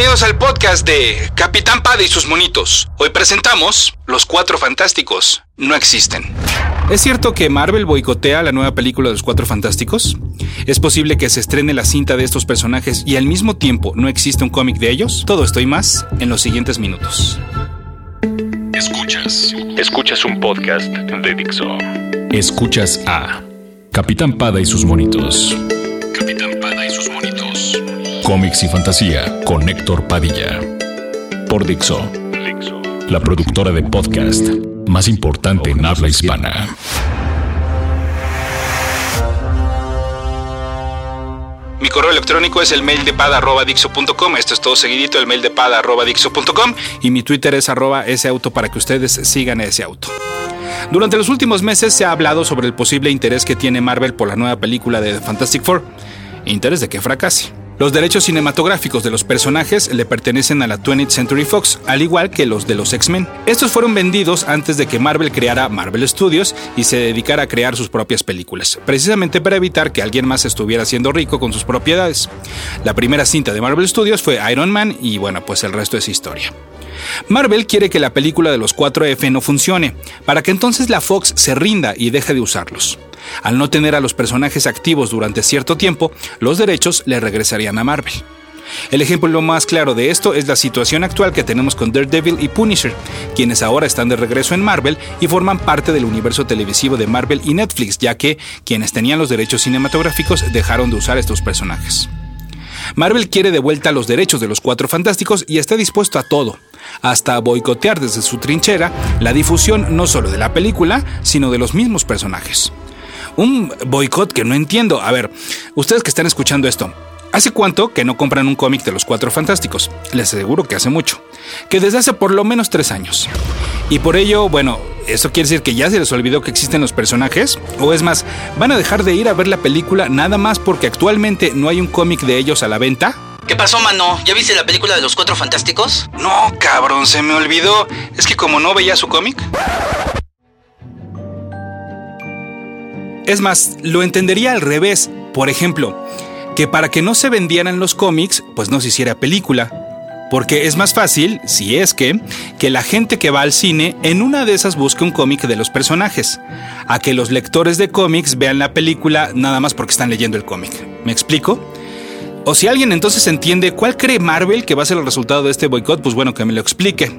Bienvenidos al podcast de Capitán Pada y sus monitos. Hoy presentamos Los Cuatro Fantásticos. No existen. ¿Es cierto que Marvel boicotea la nueva película de los Cuatro Fantásticos? ¿Es posible que se estrene la cinta de estos personajes y al mismo tiempo no existe un cómic de ellos? Todo esto y más en los siguientes minutos. Escuchas. Escuchas un podcast de Dixo. Escuchas a Capitán Pada y sus monitos. Capitán Pada y sus monitos. Cómics y fantasía con Héctor Padilla. Por Dixo. La productora de podcast más importante en habla hispana. Mi correo electrónico es el mail de. Esto es todo seguidito, el mail de. Y mi Twitter es arroba ese auto para que ustedes sigan ese auto. Durante los últimos meses se ha hablado sobre el posible interés que tiene Marvel por la nueva película de Fantastic Four. Interés de que fracase. Los derechos cinematográficos de los personajes le pertenecen a la 20th Century Fox, al igual que los de los X-Men. Estos fueron vendidos antes de que Marvel creara Marvel Studios y se dedicara a crear sus propias películas, precisamente para evitar que alguien más estuviera siendo rico con sus propiedades. La primera cinta de Marvel Studios fue Iron Man y bueno, pues el resto es historia. Marvel quiere que la película de los 4F no funcione, para que entonces la Fox se rinda y deje de usarlos. Al no tener a los personajes activos durante cierto tiempo, los derechos le regresarían a Marvel. El ejemplo más claro de esto es la situación actual que tenemos con Daredevil y Punisher, quienes ahora están de regreso en Marvel y forman parte del universo televisivo de Marvel y Netflix, ya que quienes tenían los derechos cinematográficos dejaron de usar estos personajes. Marvel quiere de vuelta los derechos de los Cuatro Fantásticos y está dispuesto a todo, hasta boicotear desde su trinchera la difusión no solo de la película, sino de los mismos personajes. Un boicot que no entiendo. A ver, ustedes que están escuchando esto, ¿Hace cuánto que no compran un cómic de los Cuatro Fantásticos? Les aseguro que hace mucho. Que desde hace por lo menos tres años. Y por ello, bueno, ¿eso quiere decir que ya se les olvidó que existen los personajes? O es más, ¿van a dejar de ir a ver la película nada más porque actualmente no hay un cómic de ellos a la venta? ¿Qué pasó, mano? ¿Ya viste la película de los Cuatro Fantásticos? No, cabrón, se me olvidó. Es que como no veía su cómic. Es más, lo entendería al revés. Por ejemplo, que para que no se vendieran los cómics, pues no se hiciera película. Porque es más fácil, si es que, que la gente que va al cine en una de esas busque un cómic de los personajes, a que los lectores de cómics vean la película nada más porque están leyendo el cómic. ¿Me explico? O si alguien entonces entiende cuál cree Marvel que va a ser el resultado de este boicot, pues bueno, que me lo explique.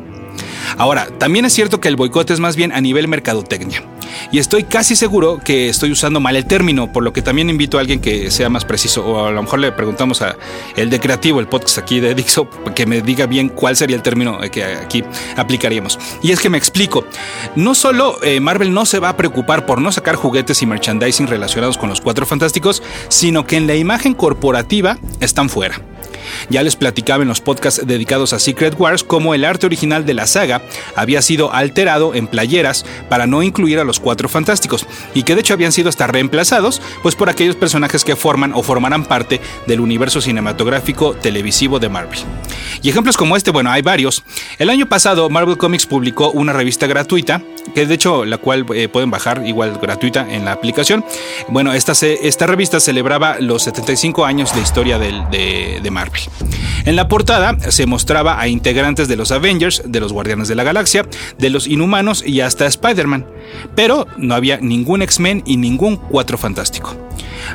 Ahora, también es cierto que el boicot es más bien a nivel mercadotecnia y estoy casi seguro que estoy usando mal el término, por lo que también invito a alguien que sea más preciso, o a lo mejor le preguntamos a el de Creativo, el podcast aquí de Dixo, que me diga bien cuál sería el término que aquí aplicaríamos. Y es que me explico, no solo eh, Marvel no se va a preocupar por no sacar juguetes y merchandising relacionados con los Cuatro Fantásticos, sino que en la imagen corporativa están fuera. Ya les platicaba en los podcasts dedicados a Secret Wars cómo el arte original de la saga había sido alterado en playeras para no incluir a los cuatro fantásticos y que de hecho habían sido hasta reemplazados pues por aquellos personajes que forman o formarán parte del universo cinematográfico televisivo de Marvel. Y ejemplos como este, bueno, hay varios. El año pasado Marvel Comics publicó una revista gratuita, que de hecho la cual eh, pueden bajar igual gratuita en la aplicación. Bueno, esta, esta revista celebraba los 75 años de historia de, de Marvel. En la portada se mostraba a integrantes de los Avengers, de los Guardianes de la Galaxia, de los Inhumanos y hasta Spider-Man, pero no había ningún X-Men y ningún Cuatro Fantástico.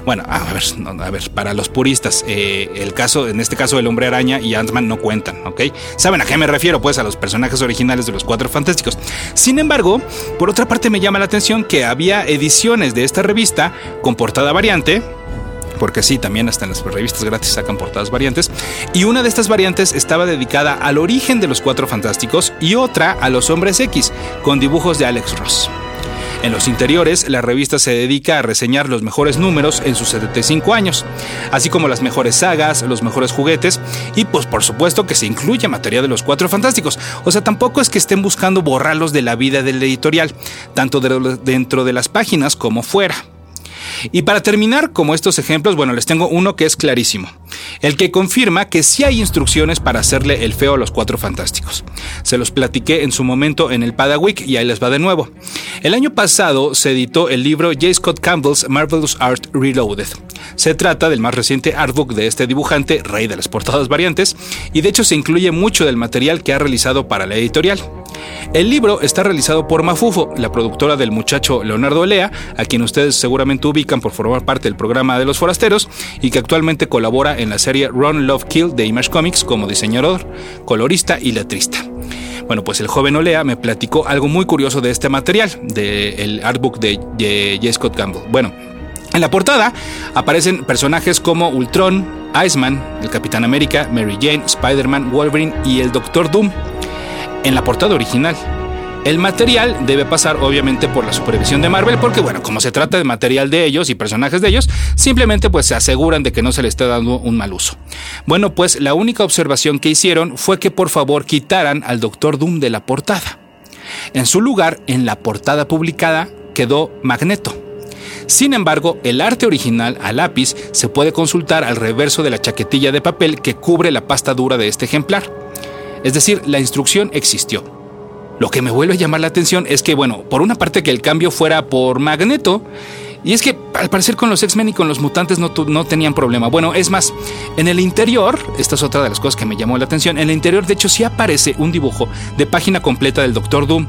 Bueno, a ver, a ver, para los puristas, eh, el caso, en este caso, el Hombre Araña y Ant-Man no cuentan, ¿ok? ¿Saben a qué me refiero? Pues a los personajes originales de los Cuatro Fantásticos. Sin embargo, por otra parte me llama la atención que había ediciones de esta revista con portada variante, porque sí, también hasta en las revistas gratis sacan portadas variantes. Y una de estas variantes estaba dedicada al origen de los Cuatro Fantásticos y otra a los Hombres X, con dibujos de Alex Ross. En los interiores, la revista se dedica a reseñar los mejores números en sus 75 años, así como las mejores sagas, los mejores juguetes y pues por supuesto que se incluye materia de los Cuatro Fantásticos. O sea, tampoco es que estén buscando borrarlos de la vida del editorial, tanto dentro de las páginas como fuera. Y para terminar, como estos ejemplos, bueno, les tengo uno que es clarísimo. El que confirma que sí hay instrucciones para hacerle el feo a los cuatro fantásticos. Se los platiqué en su momento en el Padawick y ahí les va de nuevo. El año pasado se editó el libro J. Scott Campbell's Marvelous Art Reloaded. Se trata del más reciente artbook de este dibujante, rey de las portadas variantes, y de hecho se incluye mucho del material que ha realizado para la editorial. El libro está realizado por Mafufo, la productora del muchacho Leonardo Elea, a quien ustedes seguramente ubican por formar parte del programa de Los Forasteros y que actualmente colabora en la serie Run Love Kill de Image Comics como diseñador, colorista y letrista. Bueno, pues el joven Olea me platicó algo muy curioso de este material, del artbook de J. Scott Campbell. Bueno, en la portada aparecen personajes como Ultron, Iceman, el Capitán América, Mary Jane, Spider-Man, Wolverine y el Doctor Doom en la portada original. El material debe pasar obviamente por la supervisión de Marvel porque bueno, como se trata de material de ellos y personajes de ellos, simplemente pues se aseguran de que no se le esté dando un mal uso. Bueno, pues la única observación que hicieron fue que por favor quitaran al Doctor Doom de la portada. En su lugar, en la portada publicada quedó Magneto. Sin embargo, el arte original a lápiz se puede consultar al reverso de la chaquetilla de papel que cubre la pasta dura de este ejemplar. Es decir, la instrucción existió. Lo que me vuelve a llamar la atención es que, bueno, por una parte que el cambio fuera por Magneto, y es que al parecer con los X-Men y con los mutantes no, no, tenían problema. Bueno, es más, en el interior, esta es otra de las cosas que me llamó la atención, en el interior de hecho sí aparece un dibujo de página completa del Doctor Doom.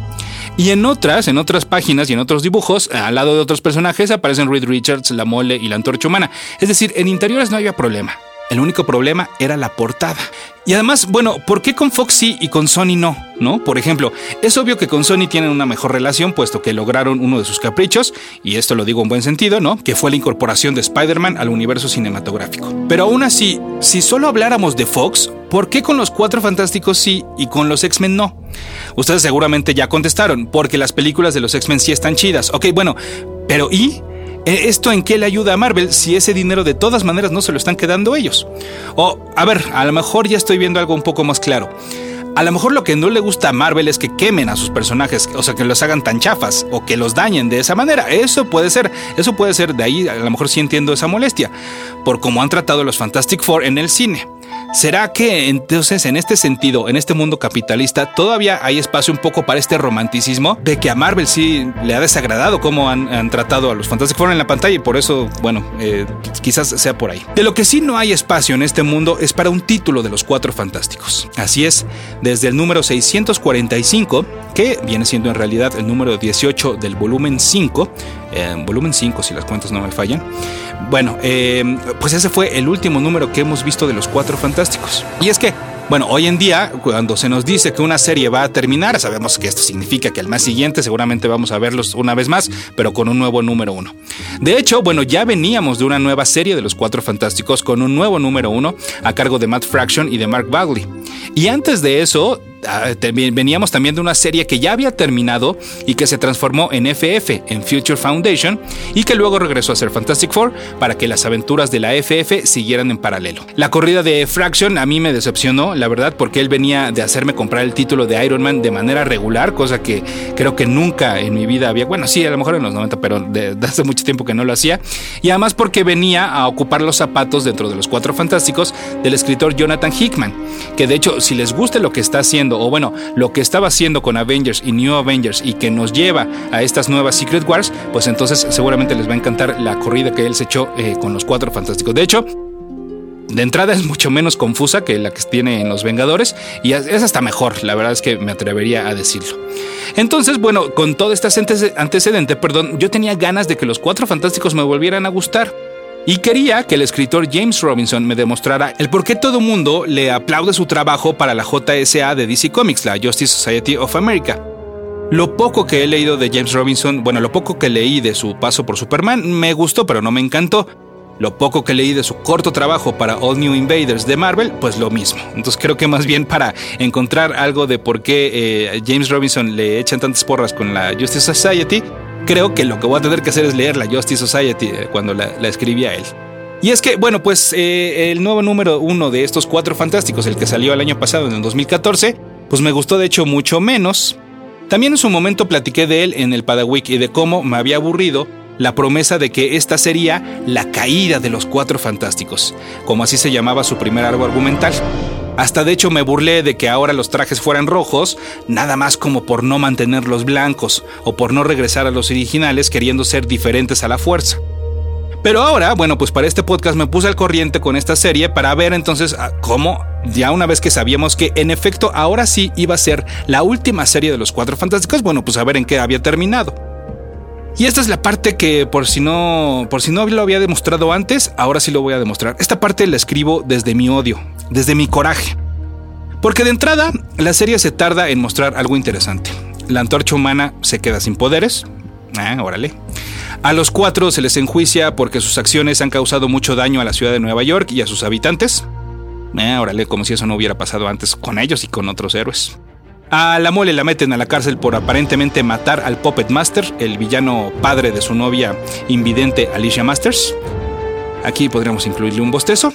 Y en otras, en otras páginas y en otros dibujos, al lado de otros personajes, aparecen Reed Richards, la mole y la antorcha humana. Es decir, en interiores no había problema. El único problema era la portada. Y además, bueno, ¿por qué con Fox sí y con Sony no? ¿No? Por ejemplo, es obvio que con Sony tienen una mejor relación, puesto que lograron uno de sus caprichos, y esto lo digo en buen sentido, ¿no? Que fue la incorporación de Spider-Man al universo cinematográfico. Pero aún así, si solo habláramos de Fox, ¿por qué con los Cuatro Fantásticos sí y con los X-Men no? Ustedes seguramente ya contestaron, porque las películas de los X-Men sí están chidas. Ok, bueno, pero ¿y? ¿E-, ¿Esto en qué le ayuda a Marvel si ese dinero de todas maneras no se lo están quedando ellos? O, a ver, a lo mejor ya estoy viendo algo un poco más claro. A lo mejor lo que no le gusta a Marvel es que quemen a sus personajes, o sea, que los hagan tan chafas o que los dañen de esa manera. Eso puede ser, eso puede ser, de ahí a lo mejor sí entiendo esa molestia, por cómo han tratado los Fantastic Four en el cine. ¿Será que entonces en este sentido, en este mundo capitalista, todavía hay espacio un poco para este romanticismo de que a Marvel sí le ha desagradado cómo han, tratado a los Fantastic Four en la pantalla y por eso, bueno, eh, quizás sea por ahí. De lo que sí no hay espacio en este mundo es para un título de los Cuatro Fantásticos. Así es, desde el número 645, que viene siendo en realidad el número 18 del volumen 5, eh, volumen 5 si las cuentas no me fallan, bueno, eh, pues ese fue el último número que hemos visto de los Cuatro Fantásticos. Y es que bueno, hoy en día, cuando se nos dice que una serie va a terminar, sabemos que esto significa que al mes siguiente seguramente vamos a verlos una vez más, pero con un nuevo número uno. De hecho, bueno, ya veníamos de una nueva serie de los Cuatro Fantásticos con un nuevo número uno a cargo de Matt Fraction y de Mark Bagley. Y antes de eso, veníamos también de una serie que ya había terminado y que se transformó en FF, en Future Foundation, y que luego regresó a ser Fantastic Four para que las aventuras de la FF siguieran en paralelo. La corrida de Fraction a mí me decepcionó, la verdad, porque él venía de hacerme comprar el título de Iron Man de manera regular, cosa que creo que nunca en mi vida había, bueno, sí, a lo mejor en los 90, pero de, hace mucho tiempo que no lo hacía, y además porque venía a ocupar los zapatos dentro de los Cuatro Fantásticos del escritor Jonathan Hickman, que de hecho, si les gusta lo que está o bueno, lo que estaba haciendo con Avengers y New Avengers y que nos lleva a estas nuevas Secret Wars, pues entonces seguramente les va a encantar la corrida que él se echó eh, con los cuatro fantásticos. De hecho, de entrada es mucho menos confusa que la que tiene en Los Vengadores y es hasta mejor, la verdad es que me atrevería a decirlo. Entonces, bueno, con todo este antecedente, perdón, yo tenía ganas de que los Cuatro Fantásticos me volvieran a gustar. Y quería que el escritor James Robinson me demostrara el por qué todo mundo le aplaude su trabajo para la JSA de DC Comics, la Justice Society of America. Lo poco que he leído de James Robinson, bueno, lo poco que leí de su paso por Superman, me gustó, pero no me encantó. Lo poco que leí de su corto trabajo para All New Invaders de Marvel, pues lo mismo. Entonces creo que más bien para encontrar algo de por qué eh, James Robinson le echan tantas porras con la Justice Society, creo que lo que voy a tener que hacer es leer la Justice Society eh, cuando la, escribía él. Y es que, bueno, pues eh, el nuevo número uno de estos cuatro fantásticos, el que salió el año pasado, en el 2014, pues me gustó de hecho mucho menos. También en su momento platiqué de él en el Padawick y de cómo me había aburrido la promesa de que esta sería la caída de los cuatro fantásticos, como así se llamaba su primer árbol argumental. Hasta de hecho me burlé de que ahora los trajes fueran rojos, nada más como por no mantenerlos blancos o por no regresar a los originales queriendo ser diferentes a la fuerza. Pero ahora, bueno, pues para este podcast me puse al corriente con esta serie para ver entonces ah, cómo, ya una vez que sabíamos que en efecto ahora sí iba a ser la última serie de los Cuatro Fantásticos, bueno, pues a ver en qué había terminado. Y esta es la parte que por si no por si no lo había demostrado antes, ahora sí lo voy a demostrar. Esta parte la escribo desde mi odio, desde mi coraje. Porque de entrada, la serie se tarda en mostrar algo interesante. La antorcha humana se queda sin poderes. Ah, órale. A los cuatro se les enjuicia porque sus acciones han causado mucho daño a la ciudad de Nueva York y a sus habitantes. Ah, órale, como si eso no hubiera pasado antes con ellos y con otros héroes. A la mole la meten a la cárcel por aparentemente matar al Puppet Master, el villano padre de su novia invidente Alicia Masters. Aquí podríamos incluirle un bostezo.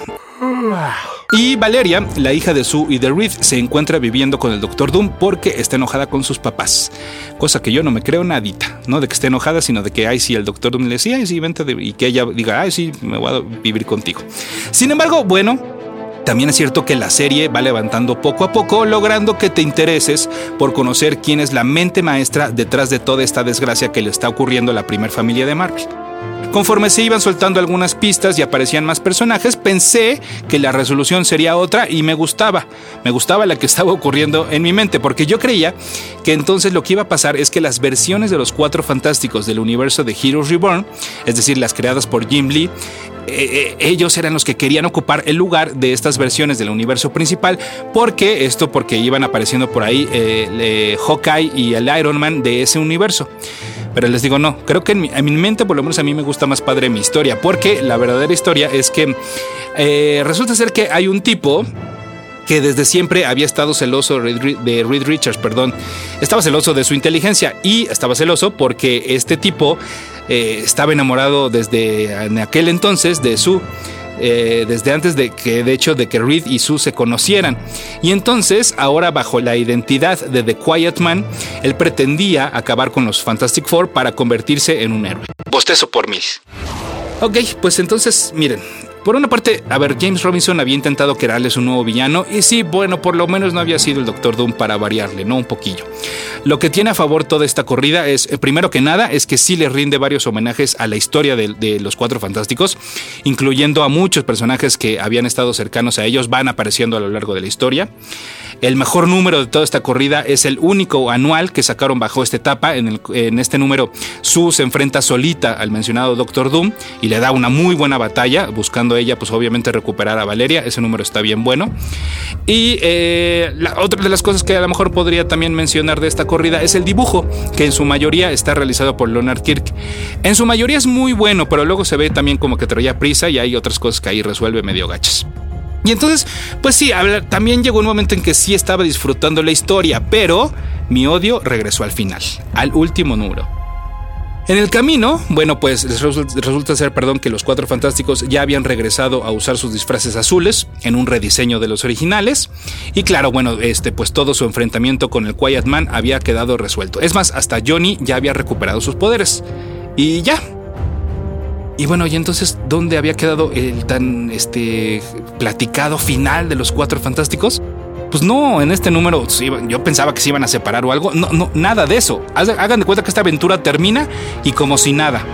Y Valeria, la hija de Sue y de Reed, se encuentra viviendo con el Doctor Doom porque está enojada con sus papás. Cosa que yo no me creo nadita. No de que esté enojada, sino de que, ay, sí, el Doctor Doom le decía, ay, sí, vente, y que ella diga, ay, sí, me voy a vivir contigo. Sin embargo, bueno, también es cierto que la serie va levantando poco a poco, logrando que te intereses por conocer quién es la mente maestra detrás de toda esta desgracia que le está ocurriendo a la primer familia de Marvel. Conforme se iban soltando algunas pistas y aparecían más personajes, pensé que la resolución sería otra y me gustaba. Me gustaba la que estaba ocurriendo en mi mente, porque yo creía que entonces lo que iba a pasar es que las versiones de los cuatro fantásticos del universo de Heroes Reborn, es decir, las creadas por Jim Lee, eh, eh, ellos eran los que querían ocupar el lugar de estas versiones del universo principal. porque Esto porque iban apareciendo por ahí eh, Hawkeye y el Iron Man de ese universo. Pero les digo, no, creo que en mi, mente, por lo menos a mí me gusta más padre mi historia, porque la verdadera historia es que resulta ser que hay un tipo que desde siempre había estado celoso de Reed Richards, perdón. Estaba celoso de su inteligencia y estaba celoso porque este tipo eh, estaba enamorado desde en aquel entonces de Sue. Eh, desde antes de que, de hecho, de que Reed y Sue se conocieran. Y entonces, ahora bajo la identidad de The Quiet Man, él pretendía acabar con los Fantastic Four para convertirse en un héroe. Bostezo por mil. Ok, pues entonces, miren, por una parte, a ver, James Robinson había intentado crearles un nuevo villano y sí, bueno, por lo menos no había sido el Doctor Doom para variarle, ¿no? Un poquillo. Lo que tiene a favor toda esta corrida es, eh, primero que nada, es que sí le rinde varios homenajes a la historia de, de, los Cuatro Fantásticos, incluyendo a muchos personajes que habían estado cercanos a ellos, van apareciendo a lo largo de la historia. El mejor número de toda esta corrida es el único anual que sacaron bajo esta etapa. En, en este número, Sue se enfrenta solita al mencionado Doctor Doom y le da una muy buena batalla, buscando ella, pues obviamente recuperar a Valeria. Ese número está bien bueno. Y eh, otra de las cosas que a lo mejor podría también mencionar de esta corrida es el dibujo, que en su mayoría está realizado por Leonard Kirk. En su mayoría es muy bueno, pero luego se ve también como que traía prisa y hay otras cosas que ahí resuelve medio gachas. Y entonces, pues sí, también llegó un momento en que sí estaba disfrutando la historia, pero mi odio regresó al final, al último número. En el camino, bueno, pues resulta ser, perdón, que los cuatro fantásticos ya habían regresado a usar sus disfraces azules en un rediseño de los originales. Y claro, bueno, este, pues todo su enfrentamiento con el Quiet Man había quedado resuelto. Es más, hasta Johnny ya había recuperado sus poderes. Y ya, y bueno, y entonces, ¿dónde había quedado el tan este platicado final de los cuatro fantásticos? Pues no, en este número yo pensaba que se iban a separar o algo. No, no, nada de eso. Hagan de cuenta que esta aventura termina y como si nada.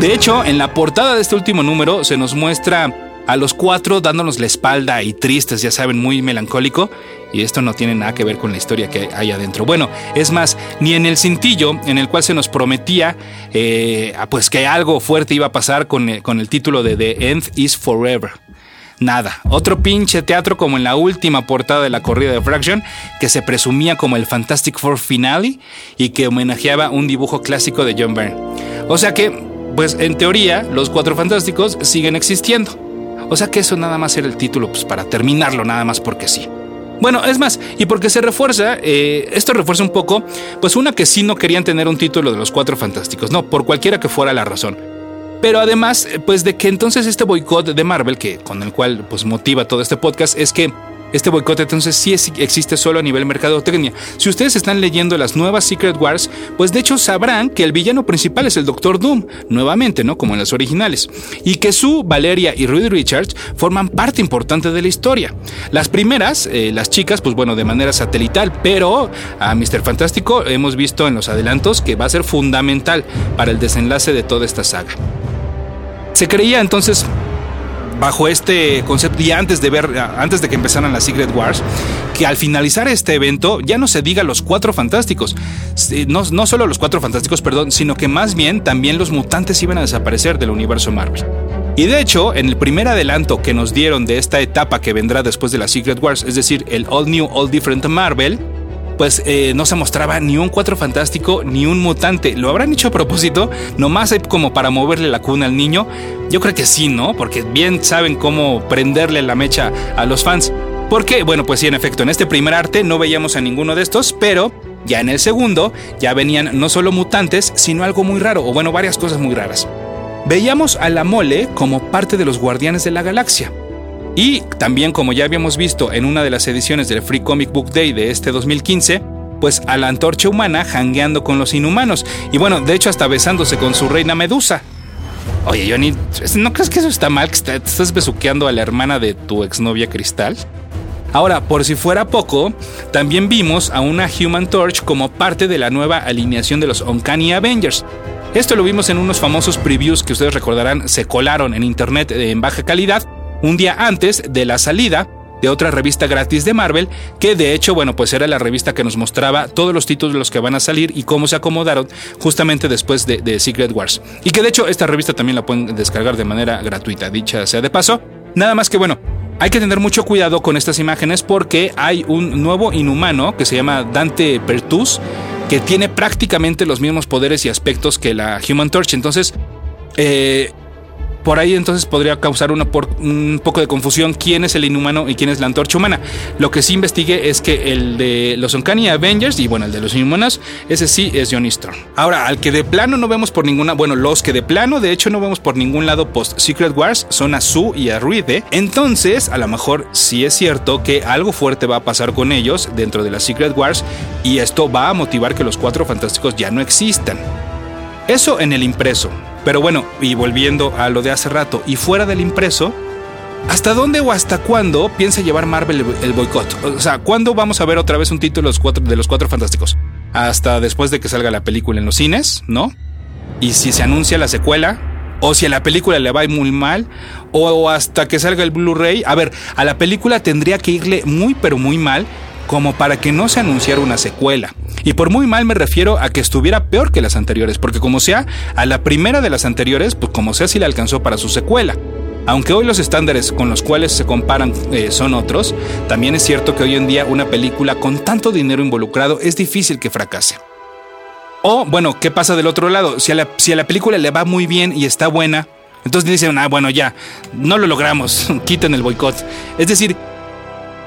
De hecho, en la portada de este último número se nos muestra a los cuatro dándonos la espalda y tristes, ya saben, muy melancólico. Y esto no tiene nada que ver con la historia que hay adentro. Bueno, es más, ni en el cintillo en el cual se nos prometía eh, pues que algo fuerte iba a pasar con, eh, con el título de The End is Forever. Nada, otro pinche teatro como en la última portada de la corrida de Fraction, que se presumía como el Fantastic Four Finale y que homenajeaba un dibujo clásico de John Byrne. O sea que, pues en teoría, los cuatro fantásticos siguen existiendo. O sea que eso nada más era el título pues, para terminarlo, nada más porque sí. Bueno, es más, y porque se refuerza, eh, esto refuerza un poco, pues una que sí no querían tener un título de los Cuatro Fantásticos, no, por cualquiera que fuera la razón. Pero además, pues de que entonces este boicot de Marvel, que con el cual pues motiva todo este podcast, es que Este boicot entonces sí existe solo a nivel mercadotecnia. Si ustedes están leyendo las nuevas Secret Wars, pues de hecho sabrán que el villano principal es el Doctor Doom, nuevamente, ¿no? Como en las originales. Y que Sue, Valeria y Rudy Richards forman parte importante de la historia. Las primeras, eh, las chicas, pues bueno, de manera satelital, pero a Mr. Fantástico hemos visto en los adelantos que va a ser fundamental para el desenlace de toda esta saga. Se creía entonces bajo este concepto y antes de ver, antes de que empezaran las Secret Wars, que al finalizar este evento ya no se diga los cuatro fantásticos, no, no solo los cuatro fantásticos, perdón, sino que más bien también los mutantes iban a desaparecer del universo Marvel. Y de hecho, en el primer adelanto que nos dieron de esta etapa que vendrá después de las Secret Wars, es decir, el All New, All Different Marvel, pues eh, no se mostraba ni un cuatro fantástico ni un mutante. ¿Lo habrán hecho a propósito? Nomás como para moverle la cuna al niño. Yo creo que sí, ¿no? Porque bien saben cómo prenderle la mecha a los fans. Porque, bueno, pues sí, en efecto, en este primer arte no veíamos a ninguno de estos, pero ya en el segundo ya venían no solo mutantes, sino algo muy raro, o bueno, varias cosas muy raras. Veíamos a la mole como parte de los guardianes de la galaxia. Y también, como ya habíamos visto en una de las ediciones del Free Comic Book Day de este 2015, pues a la antorcha humana jangueando con los inhumanos. Y bueno, de hecho hasta besándose con su reina Medusa. Oye, Johnny, ¿no crees que eso está mal? Que estás besuqueando a la hermana de tu exnovia Cristal. Ahora, por si fuera poco, también vimos a una Human Torch como parte de la nueva alineación de los Uncanny Avengers. Esto lo vimos en unos famosos previews que ustedes recordarán se colaron en internet en baja calidad un día antes de la salida de otra revista gratis de Marvel, que de hecho, bueno, pues era la revista que nos mostraba todos los títulos de los que van a salir y cómo se acomodaron justamente después de, Secret Wars. Y que de hecho esta revista también la pueden descargar de manera gratuita, dicha sea de paso. Nada más que bueno, hay que tener mucho cuidado con estas imágenes porque hay un nuevo inhumano que se llama Dante Pertus, que tiene prácticamente los mismos poderes y aspectos que la Human Torch. Entonces, eh, por ahí entonces podría causar un poco de confusión quién es el inhumano y quién es la antorcha humana. Lo que sí investigué es que el de los Uncanny Avengers y bueno, el de los inhumanos, ese sí es Johnny Storm. Ahora, al que de plano no vemos por ninguna, bueno, los que de plano de hecho no vemos por ningún lado post Secret Wars son a Sue y a Ruide. Entonces, a lo mejor sí es cierto que algo fuerte va a pasar con ellos dentro de las Secret Wars y esto va a motivar que los cuatro fantásticos ya no existan. Eso en el impreso. Pero bueno, y volviendo a lo de hace rato, y fuera del impreso, ¿hasta dónde o hasta cuándo piensa llevar Marvel el, boicot? O sea, ¿cuándo vamos a ver otra vez un título de los, cuatro, fantásticos? Hasta después de que salga la película en los cines, ¿no? Y si se anuncia la secuela, o si a la película le va muy mal, o hasta que salga el Blu-ray. A ver, a la película tendría que irle muy pero muy mal como para que no se anunciara una secuela. Y por muy mal me refiero a que estuviera peor que las anteriores, porque como sea, a la primera de las anteriores, pues como sea, sí le alcanzó para su secuela. Aunque hoy los estándares con los cuales se comparan eh, son otros, también es cierto que hoy en día una película con tanto dinero involucrado es difícil que fracase. O, bueno, ¿qué pasa del otro lado? Si a la, si a la película le va muy bien y está buena, entonces dicen, ah, bueno, ya, no lo logramos, quiten el boicot. Es decir,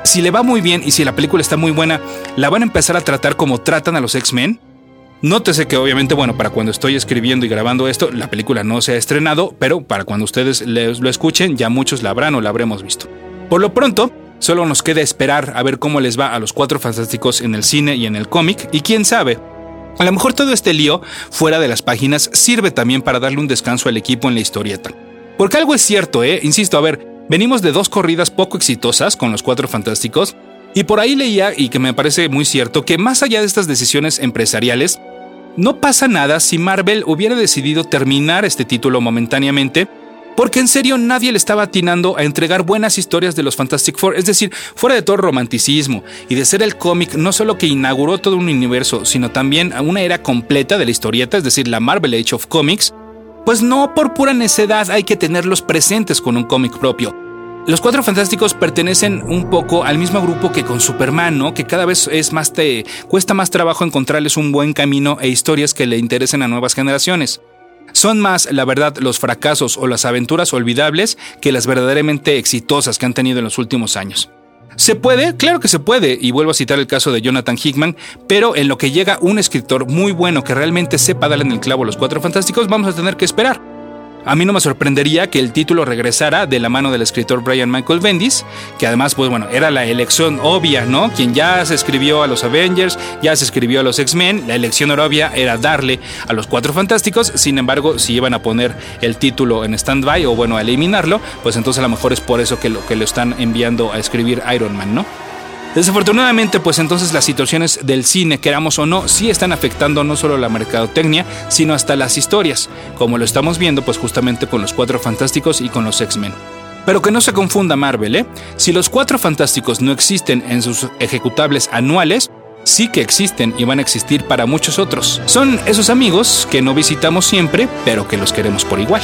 si le va muy bien y si la película está muy buena, la van a empezar a tratar como tratan a los X-Men. Nótese que obviamente, bueno, para cuando estoy escribiendo y grabando esto, la película no se ha estrenado, pero para cuando ustedes lo escuchen, ya muchos la habrán o la habremos visto. Por lo pronto, solo nos queda esperar a ver cómo les va a los cuatro fantásticos en el cine y en el cómic, y quién sabe, a lo mejor todo este lío fuera de las páginas sirve también para darle un descanso al equipo en la historieta. Porque algo es cierto, ¿eh? Insisto, a ver, Venimos de dos corridas poco exitosas con los Cuatro Fantásticos, y por ahí leía, y que me parece muy cierto, que más allá de estas decisiones empresariales, no pasa nada si Marvel hubiera decidido terminar este título momentáneamente, porque en serio nadie le estaba atinando a entregar buenas historias de los Fantastic Four, es decir, fuera de todo romanticismo y de ser el cómic no solo que inauguró todo un universo, sino también una era completa de la historieta, es decir, la Marvel Age of Comics, pues no por pura necedad hay que tenerlos presentes con un cómic propio. Los Cuatro Fantásticos pertenecen un poco al mismo grupo que con Superman, ¿no? Que cada vez es más te cuesta más trabajo encontrarles un buen camino e historias que le interesen a nuevas generaciones. Son más, la verdad, los fracasos o las aventuras olvidables que las verdaderamente exitosas que han tenido en los últimos años. ¿Se puede? Claro que se puede, y vuelvo a citar el caso de Jonathan Hickman, pero en lo que llega un escritor muy bueno que realmente sepa darle en el clavo a los cuatro fantásticos, vamos a tener que esperar. A mí no me sorprendería que el título regresara de la mano del escritor Brian Michael Bendis, que además, pues bueno, era la elección obvia, ¿no? Quien ya se escribió a los Avengers, ya se escribió a los X-Men, la elección obvia era darle a los Cuatro Fantásticos, sin embargo, si iban a poner el título en stand-by o bueno, a eliminarlo, pues entonces a lo mejor es por eso que lo, que lo están enviando a escribir Iron Man, ¿no? Desafortunadamente, pues entonces las situaciones del cine, queramos o no, sí están afectando no solo la mercadotecnia, sino hasta las historias, como lo estamos viendo pues justamente con los Cuatro Fantásticos y con los X-Men. Pero que no se confunda Marvel, ¿eh? Si los Cuatro Fantásticos no existen en sus ejecutables anuales, sí que existen y van a existir para muchos otros. Son esos amigos que no visitamos siempre, pero que los queremos por igual.